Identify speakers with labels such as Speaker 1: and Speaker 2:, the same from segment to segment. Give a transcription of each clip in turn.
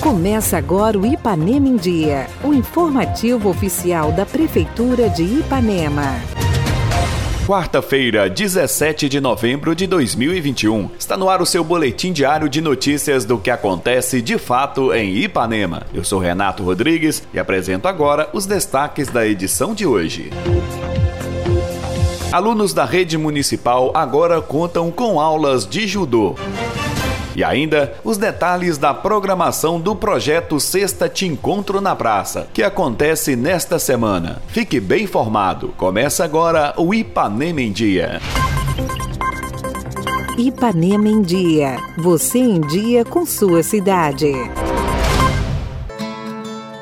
Speaker 1: Começa agora o Ipanema em Dia, o informativo oficial da Prefeitura de Ipanema.
Speaker 2: Quarta-feira, 17 de novembro de 2021. Está no ar o seu boletim diário de notícias do que acontece de fato em Ipanema. Eu sou Renato Rodrigues e apresento agora os destaques da edição de hoje. Alunos da rede municipal agora contam com aulas de judô. E ainda os detalhes da programação do projeto Sexta Te Encontro na Praça, que acontece nesta semana. Fique bem informado. Começa agora o Ipanema em Dia.
Speaker 1: Ipanema em Dia. Você em dia com sua cidade.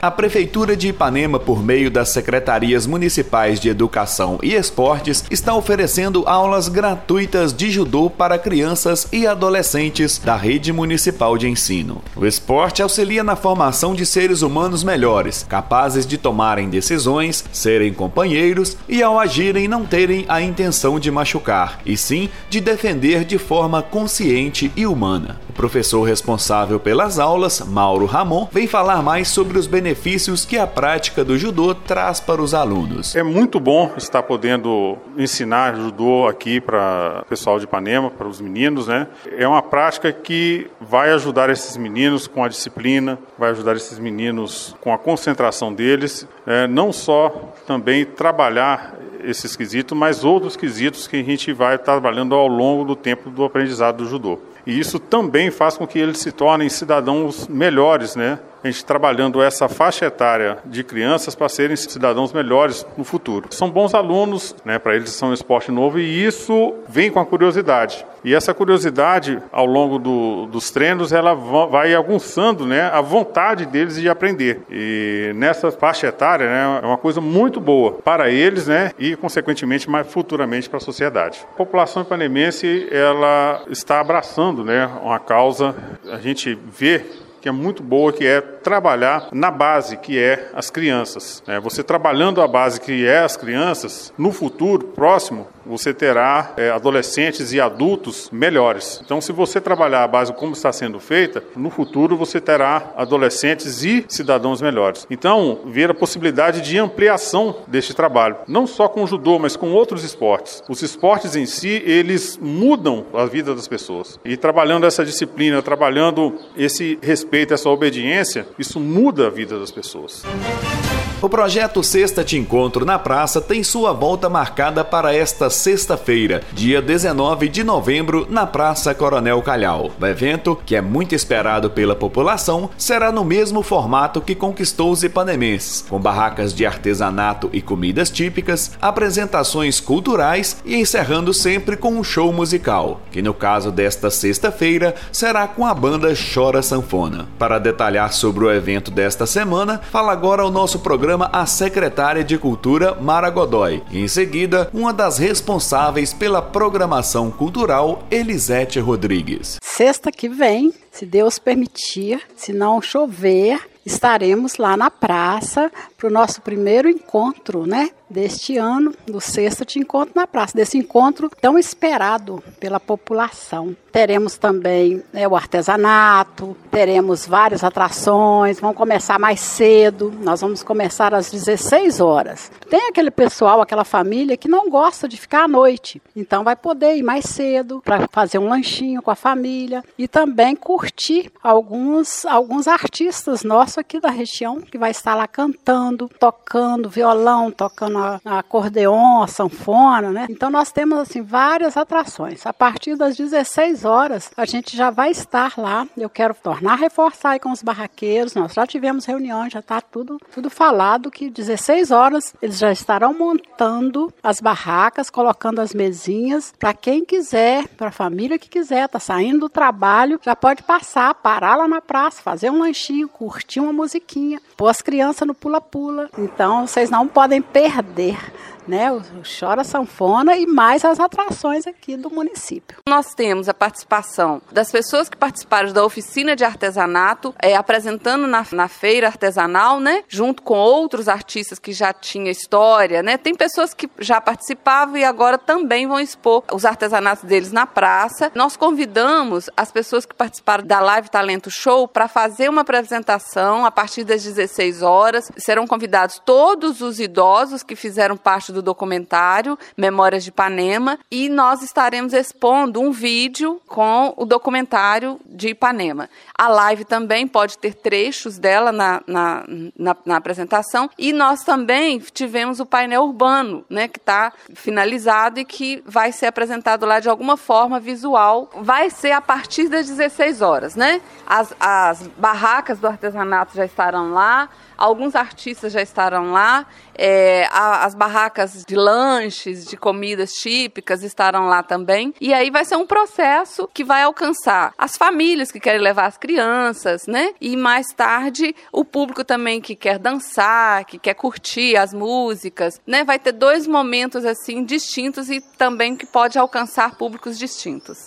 Speaker 2: A Prefeitura de Ipanema, por meio das Secretarias Municipais de Educação e Esportes, está oferecendo aulas gratuitas de judô para crianças e adolescentes da rede municipal de ensino. O esporte auxilia na formação de seres humanos melhores, capazes de tomarem decisões, serem companheiros e, ao agirem, não terem a intenção de machucar, e sim de defender de forma consciente e humana. O professor responsável pelas aulas, Mauro Ramon, vem falar mais sobre os benefícios benefícios que a prática do judô traz para os alunos.
Speaker 3: É muito bom estar podendo ensinar judô aqui para o pessoal de Ipanema, para os meninos, né? É uma prática que vai ajudar esses meninos com a disciplina, vai ajudar esses meninos com a concentração deles, é, não só também trabalhar esses quesitos, mas outros quesitos que a gente vai trabalhando ao longo do tempo do aprendizado do judô. E isso também faz com que eles se tornem cidadãos melhores, né? A gente trabalhando essa faixa etária de crianças para serem cidadãos melhores no futuro. São bons alunos, né, para eles são um esporte novo e isso vem com a curiosidade. E essa curiosidade, ao longo do, dos treinos, ela vai aguçando né, a vontade deles de aprender. E nessa faixa etária né, é uma coisa muito boa para eles né, e, consequentemente, mais futuramente para a sociedade. A população ipanemense ela está abraçando né, uma causa, a gente vê que é muito boa, que é trabalhar na base, que é as crianças. É, você trabalhando a base, que é as crianças, no futuro próximo, você terá é, adolescentes e adultos melhores. Então, se você trabalhar a base como está sendo feita, no futuro você terá adolescentes e cidadãos melhores. Então, ver a possibilidade de ampliação deste trabalho, não só com o judô, mas com outros esportes. Os esportes em si, eles mudam a vida das pessoas. E trabalhando essa disciplina, trabalhando esse respeito, essa obediência, isso muda a vida das pessoas.
Speaker 2: O projeto Sexta Te Encontro na Praça tem sua volta marcada para esta sexta-feira, dia 19 de novembro, na Praça Coronel Calhau. O evento, que é muito esperado pela população, será no mesmo formato que conquistou os ipanemenses, com barracas de artesanato e comidas típicas, apresentações culturais e encerrando sempre com um show musical, que no caso desta sexta-feira será com a banda Chora Sanfona. Para detalhar sobre o evento desta semana, fala agora o nosso programa programa a secretária de Cultura Mara Godoy em seguida, uma das responsáveis pela programação cultural, Elisete Rodrigues.
Speaker 4: Sexta que vem, se Deus permitir, se não chover, estaremos lá na praça para o nosso primeiro encontro, né? Deste ano, do sexto de encontro na praça, desse encontro tão esperado pela população. Teremos também né, o artesanato, teremos várias atrações, vamos começar mais cedo, nós vamos começar às 16 horas. Tem aquele pessoal, aquela família que não gosta de ficar à noite, então vai poder ir mais cedo para fazer um lanchinho com a família e também curtir alguns, alguns artistas nossos aqui da região que vai estar lá cantando, tocando violão, tocando a, a acordeon, a sanfona, né? Então nós temos assim várias atrações. A partir das 16 horas a gente já vai estar lá. Eu quero tornar reforçar aí com os barraqueiros. Nós já tivemos reuniões, já está tudo tudo falado que 16 horas eles já estarão montando as barracas, colocando as mesinhas para quem quiser, para a família que quiser, tá saindo do trabalho, já pode passar, parar lá na praça, fazer um lanchinho, curtir uma musiquinha, pôr as crianças no pula-pula. Então, vocês não podem perder né? O Chora Sanfona e mais as atrações aqui do município.
Speaker 5: Nós temos a participação das pessoas que participaram da oficina de artesanato, é, apresentando na, na feira artesanal, né? Junto com outros artistas que já tinham história, né? Tem pessoas que já participavam e agora também vão expor os artesanatos deles na praça. Nós convidamos as pessoas que participaram da Live Talento Show para fazer uma apresentação a partir das 16 horas. Serão convidados todos os idosos que fizeram parte do documentário Memórias de Ipanema e nós estaremos expondo um vídeo com o documentário de Ipanema. A live também pode ter trechos dela na, na, na, na apresentação e nós também tivemos o painel urbano, né, que está finalizado e que vai ser apresentado lá de alguma forma visual. Vai ser a partir das 16 horas, né? As, as barracas do já estarão lá, alguns artistas já estarão lá, é, a, as barracas de lanches, de comidas típicas estarão lá também. E aí vai ser um processo que vai alcançar as famílias que querem levar as crianças, né? E mais tarde o público também que quer dançar, que quer curtir as músicas, né? Vai ter dois momentos assim distintos e também que pode alcançar públicos distintos.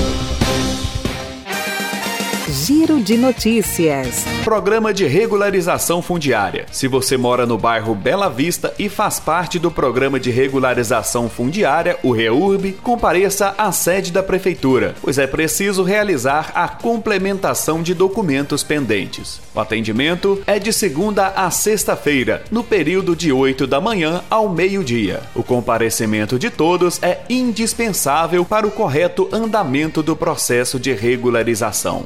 Speaker 1: Giro de Notícias.
Speaker 2: Programa de regularização fundiária. Se você mora no bairro Bela Vista e faz parte do programa de regularização fundiária, o REURB, compareça à sede da prefeitura, pois é preciso realizar a complementação de documentos pendentes. O atendimento é de segunda a sexta-feira, no período de 8 da manhã ao meio-dia. O comparecimento de todos é indispensável para o correto andamento do processo de regularização.